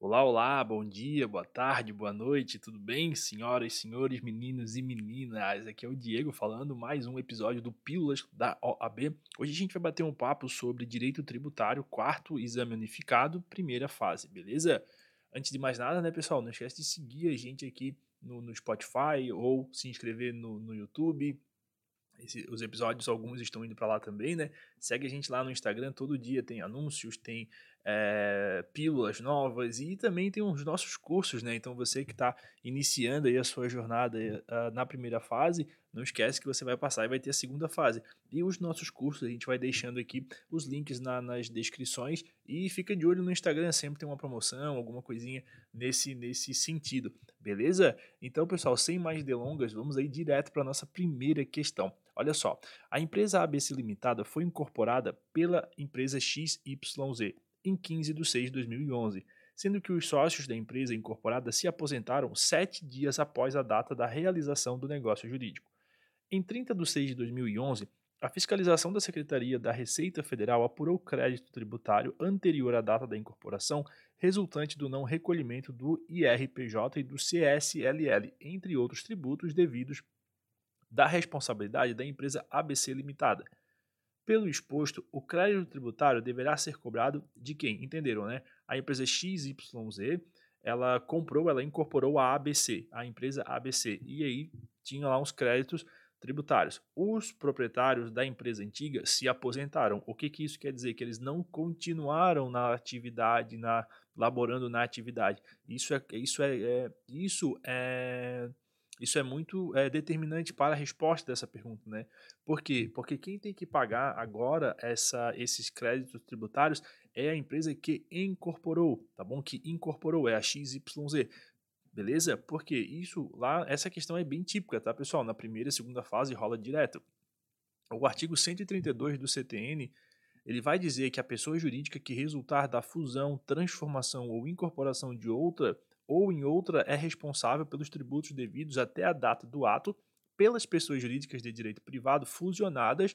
Olá, olá, bom dia, boa tarde, boa noite, tudo bem, senhoras, senhores, meninos e meninas? Aqui é o Diego falando mais um episódio do Pílulas da OAB. Hoje a gente vai bater um papo sobre direito tributário, quarto exame unificado, primeira fase, beleza? Antes de mais nada, né, pessoal, não esquece de seguir a gente aqui no, no Spotify ou se inscrever no, no YouTube, esse, os episódios, alguns estão indo para lá também, né? Segue a gente lá no Instagram, todo dia tem anúncios, tem é, pílulas novas e também tem os nossos cursos, né? Então você que está iniciando aí a sua jornada uh, na primeira fase, não esquece que você vai passar e vai ter a segunda fase. E os nossos cursos, a gente vai deixando aqui os links na, nas descrições e fica de olho no Instagram, sempre tem uma promoção, alguma coisinha nesse, nesse sentido, beleza? Então, pessoal, sem mais delongas, vamos aí direto para a nossa primeira questão. Olha só, a empresa ABC Limitada foi incorporada pela empresa XYZ em 15 de 6 de 2011, sendo que os sócios da empresa incorporada se aposentaram sete dias após a data da realização do negócio jurídico. Em 30 de 6 de 2011, a fiscalização da Secretaria da Receita Federal apurou crédito tributário anterior à data da incorporação, resultante do não recolhimento do IRPJ e do CSLL, entre outros tributos devidos da responsabilidade da empresa ABC Limitada. Pelo exposto, o crédito tributário deverá ser cobrado de quem? Entenderam, né? A empresa XYZ, ela comprou, ela incorporou a ABC, a empresa ABC, e aí tinha lá uns créditos tributários. Os proprietários da empresa antiga se aposentaram. O que, que isso quer dizer? Que eles não continuaram na atividade, na laborando na atividade. Isso é isso é, é isso é isso é muito é, determinante para a resposta dessa pergunta, né? Por quê? Porque quem tem que pagar agora essa, esses créditos tributários é a empresa que incorporou, tá bom? Que incorporou, é a XYZ. Beleza? Porque isso lá, essa questão é bem típica, tá, pessoal? Na primeira e segunda fase rola direto. O artigo 132 do CTN ele vai dizer que a pessoa jurídica que resultar da fusão, transformação ou incorporação de outra ou em outra é responsável pelos tributos devidos até a data do ato pelas pessoas jurídicas de direito privado fusionadas,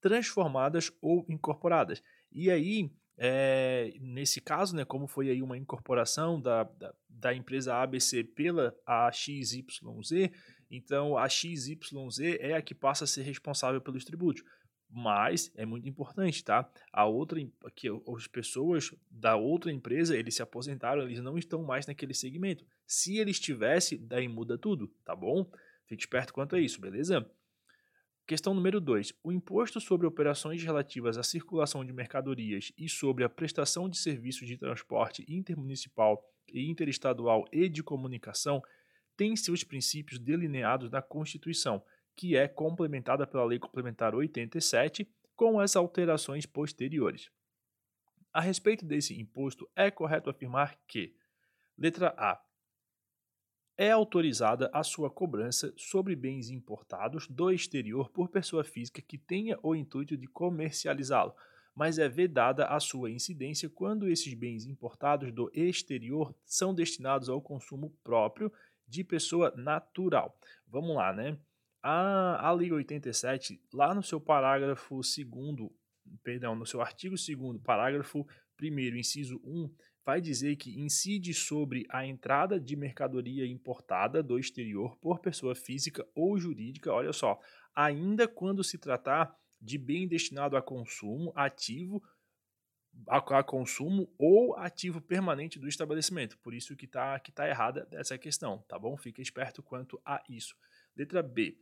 transformadas ou incorporadas. E aí, é, nesse caso, né, como foi aí uma incorporação da, da, da empresa ABC pela a XYZ, então a XYZ é a que passa a ser responsável pelos tributos mas é muito importante, tá? A outra que as pessoas da outra empresa, eles se aposentaram, eles não estão mais naquele segmento. Se ele estivesse, daí muda tudo, tá bom? Fique esperto quanto a isso, beleza? Questão número 2. O imposto sobre operações relativas à circulação de mercadorias e sobre a prestação de serviços de transporte intermunicipal e interestadual e de comunicação tem seus princípios delineados na Constituição que é complementada pela Lei Complementar 87, com as alterações posteriores. A respeito desse imposto, é correto afirmar que, letra A, é autorizada a sua cobrança sobre bens importados do exterior por pessoa física que tenha o intuito de comercializá-lo, mas é vedada a sua incidência quando esses bens importados do exterior são destinados ao consumo próprio de pessoa natural. Vamos lá, né? A, a Lei 87, lá no seu parágrafo 2 perdão, no seu artigo 2 parágrafo 1 inciso 1, vai dizer que incide sobre a entrada de mercadoria importada do exterior por pessoa física ou jurídica, olha só, ainda quando se tratar de bem destinado a consumo ativo, a, a consumo ou ativo permanente do estabelecimento. Por isso que está que tá errada essa questão, tá bom? Fica esperto quanto a isso. Letra B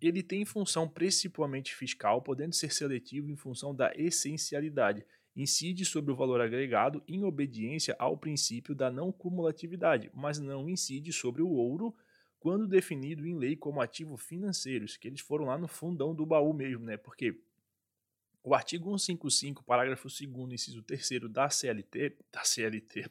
ele tem função principalmente fiscal, podendo ser seletivo em função da essencialidade. Incide sobre o valor agregado em obediência ao princípio da não cumulatividade, mas não incide sobre o ouro quando definido em lei como ativo financeiro. Isso que eles foram lá no fundão do baú mesmo, né? Porque o artigo 155, parágrafo 2 inciso 3 da CLT, da CLT,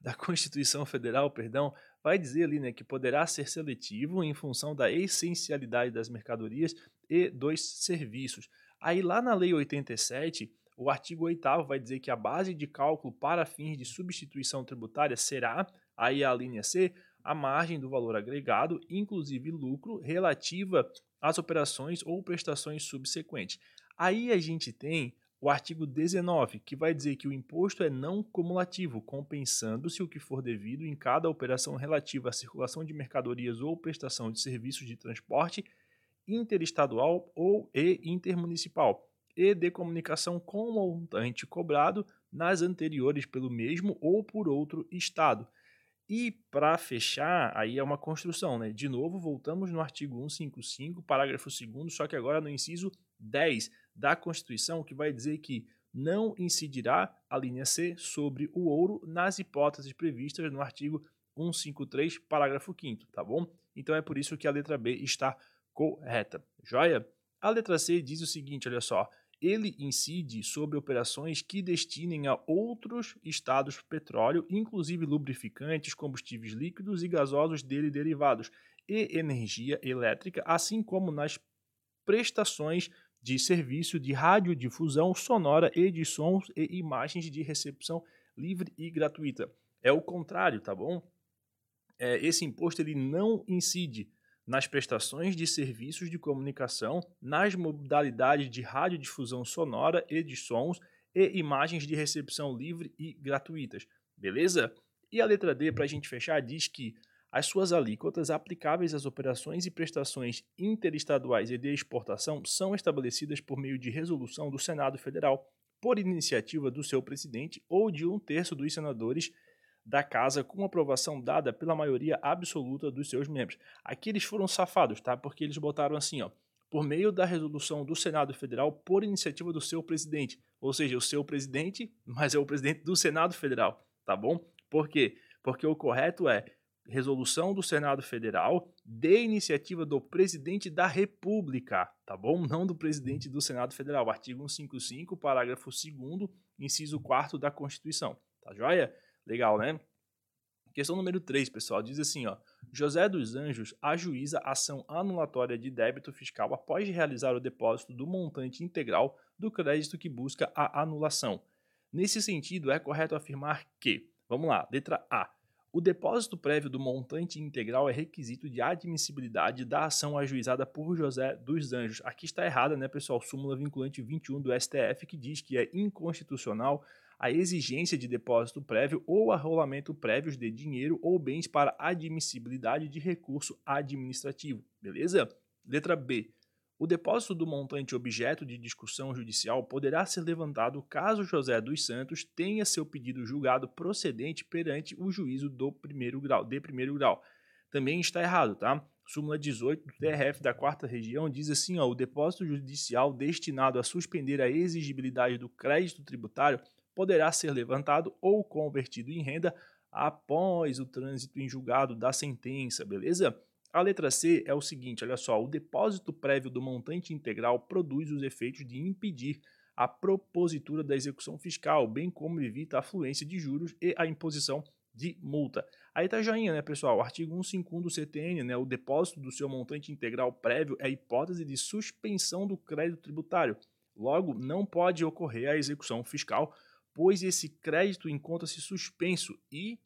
da Constituição Federal, perdão, vai dizer ali né, que poderá ser seletivo em função da essencialidade das mercadorias e dos serviços. Aí lá na Lei 87, o artigo 8 vai dizer que a base de cálculo para fins de substituição tributária será, aí a linha C, a margem do valor agregado, inclusive lucro, relativa às operações ou prestações subsequentes. Aí a gente tem o artigo 19, que vai dizer que o imposto é não cumulativo, compensando-se o que for devido em cada operação relativa à circulação de mercadorias ou prestação de serviços de transporte interestadual ou e intermunicipal e de comunicação com o montante cobrado nas anteriores pelo mesmo ou por outro estado. E para fechar, aí é uma construção, né? De novo, voltamos no artigo 155, parágrafo 2 só que agora no inciso 10 da Constituição, que vai dizer que não incidirá a linha C sobre o ouro nas hipóteses previstas no artigo 153, parágrafo 5 tá bom? Então é por isso que a letra B está correta. Joia? A letra C diz o seguinte, olha só, ele incide sobre operações que destinem a outros estados petróleo, inclusive lubrificantes, combustíveis líquidos e gasosos dele derivados, e energia elétrica, assim como nas prestações de serviço de radiodifusão sonora e de sons e imagens de recepção livre e gratuita. É o contrário, tá bom? É, esse imposto ele não incide nas prestações de serviços de comunicação, nas modalidades de radiodifusão sonora e de sons e imagens de recepção livre e gratuitas. Beleza? E a letra D, para a gente fechar, diz que as suas alíquotas aplicáveis às operações e prestações interestaduais e de exportação são estabelecidas por meio de resolução do Senado Federal, por iniciativa do seu presidente ou de um terço dos senadores da casa com aprovação dada pela maioria absoluta dos seus membros. Aqui eles foram safados, tá? Porque eles botaram assim, ó, por meio da resolução do Senado Federal por iniciativa do seu presidente, ou seja, o seu presidente, mas é o presidente do Senado Federal, tá bom? Por quê? Porque o correto é resolução do Senado Federal de iniciativa do presidente da República, tá bom? Não do presidente do Senado Federal. Artigo 155, parágrafo 2 inciso 4 da Constituição. Tá joia? Legal, né? Questão número 3, pessoal, diz assim, ó: José dos Anjos ajuiza ação anulatória de débito fiscal após realizar o depósito do montante integral do crédito que busca a anulação. Nesse sentido, é correto afirmar que, vamos lá, letra A, o depósito prévio do montante integral é requisito de admissibilidade da ação ajuizada por José dos Anjos. Aqui está errada, né, pessoal? Súmula vinculante 21 do STF, que diz que é inconstitucional a exigência de depósito prévio ou arrolamento prévios de dinheiro ou bens para admissibilidade de recurso administrativo. Beleza? Letra B. O depósito do montante objeto de discussão judicial poderá ser levantado caso José dos Santos tenha seu pedido julgado procedente perante o juízo do primeiro grau, de primeiro grau. Também está errado, tá? Súmula 18 do TRF da quarta região diz assim: ó, o depósito judicial destinado a suspender a exigibilidade do crédito tributário poderá ser levantado ou convertido em renda após o trânsito em julgado da sentença, beleza? A letra C é o seguinte, olha só, o depósito prévio do montante integral produz os efeitos de impedir a propositura da execução fiscal, bem como evita a fluência de juros e a imposição de multa. Aí tá joinha, né, pessoal? Artigo 151 do CTN, né, o depósito do seu montante integral prévio é hipótese de suspensão do crédito tributário. Logo, não pode ocorrer a execução fiscal, pois esse crédito encontra-se suspenso e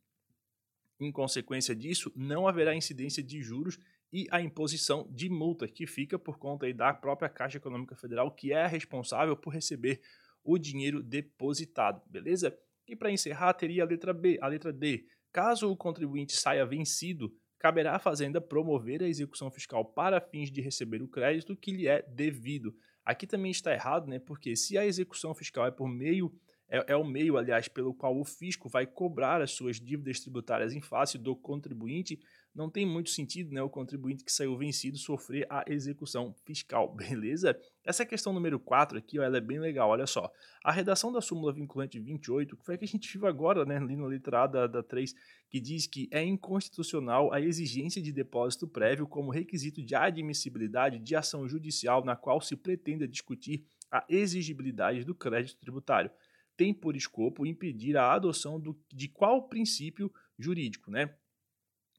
em consequência disso, não haverá incidência de juros e a imposição de multa, que fica por conta da própria Caixa Econômica Federal, que é a responsável por receber o dinheiro depositado, beleza? E para encerrar, teria a letra B, a letra D. Caso o contribuinte saia vencido, caberá à Fazenda promover a execução fiscal para fins de receber o crédito que lhe é devido. Aqui também está errado, né? Porque se a execução fiscal é por meio é, é, o meio, aliás, pelo qual o fisco vai cobrar as suas dívidas tributárias em face do contribuinte, não tem muito sentido né, o contribuinte que saiu vencido sofrer a execução fiscal, beleza? Essa questão número 4 aqui, ó, ela é bem legal, olha só. A redação da súmula vinculante 28, que foi a que a gente viu agora, né, ali na letra da, da 3, que diz que é inconstitucional a exigência de depósito prévio como requisito de admissibilidade de ação judicial na qual se pretenda discutir a exigibilidade do crédito tributário tem por escopo impedir a adoção do, de qual princípio jurídico, né?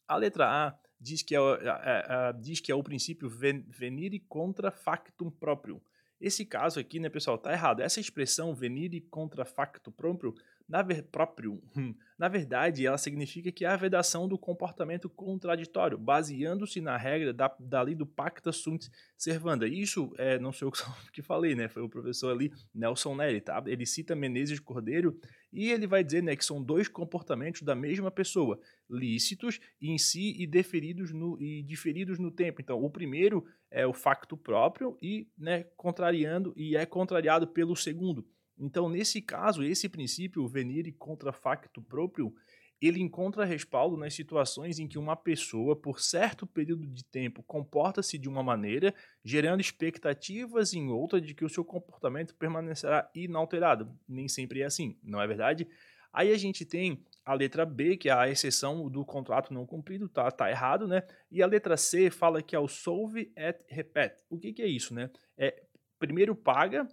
A letra A diz que é, diz que é o princípio venire contra factum próprio. Esse caso aqui, né, pessoal, tá errado. Essa expressão venire contra factum próprio na, ver, próprio, hum, na verdade, ela significa que é a vedação do comportamento contraditório, baseando-se na regra da, da lei do pacta sunt servanda. Isso é, não sou eu que falei, né? Foi o professor ali, Nelson Nelly, tá? Ele cita Menezes Cordeiro e ele vai dizer né, que são dois comportamentos da mesma pessoa, lícitos em si e, deferidos no, e diferidos no tempo. Então, o primeiro é o facto próprio e né, contrariando e é contrariado pelo segundo. Então, nesse caso, esse princípio, venire contra facto próprio, ele encontra respaldo nas situações em que uma pessoa, por certo período de tempo, comporta-se de uma maneira, gerando expectativas em outra de que o seu comportamento permanecerá inalterado. Nem sempre é assim, não é verdade? Aí a gente tem a letra B, que é a exceção do contrato não cumprido, tá, tá errado, né? E a letra C fala que é o solve et repete. O que, que é isso, né? É primeiro paga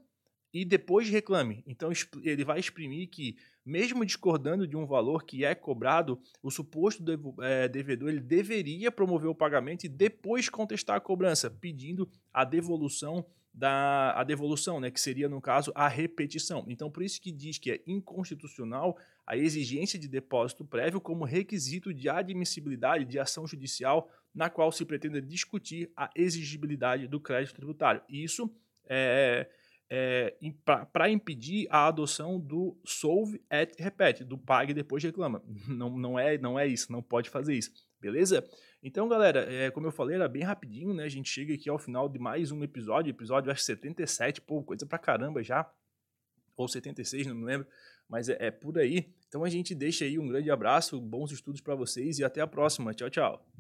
e depois reclame. Então ele vai exprimir que, mesmo discordando de um valor que é cobrado, o suposto é, devedor ele deveria promover o pagamento e depois contestar a cobrança, pedindo a devolução da a devolução, né, que seria no caso a repetição. Então por isso que diz que é inconstitucional a exigência de depósito prévio como requisito de admissibilidade de ação judicial na qual se pretenda discutir a exigibilidade do crédito tributário. Isso é é, para impedir a adoção do solve et repete, do pague depois reclama. Não, não, é, não é isso, não pode fazer isso, beleza? Então, galera, é, como eu falei, era bem rapidinho, né? A gente chega aqui ao final de mais um episódio, episódio acho 77, pô, coisa pra caramba já, ou 76, não me lembro, mas é, é por aí. Então a gente deixa aí um grande abraço, bons estudos para vocês e até a próxima. Tchau, tchau.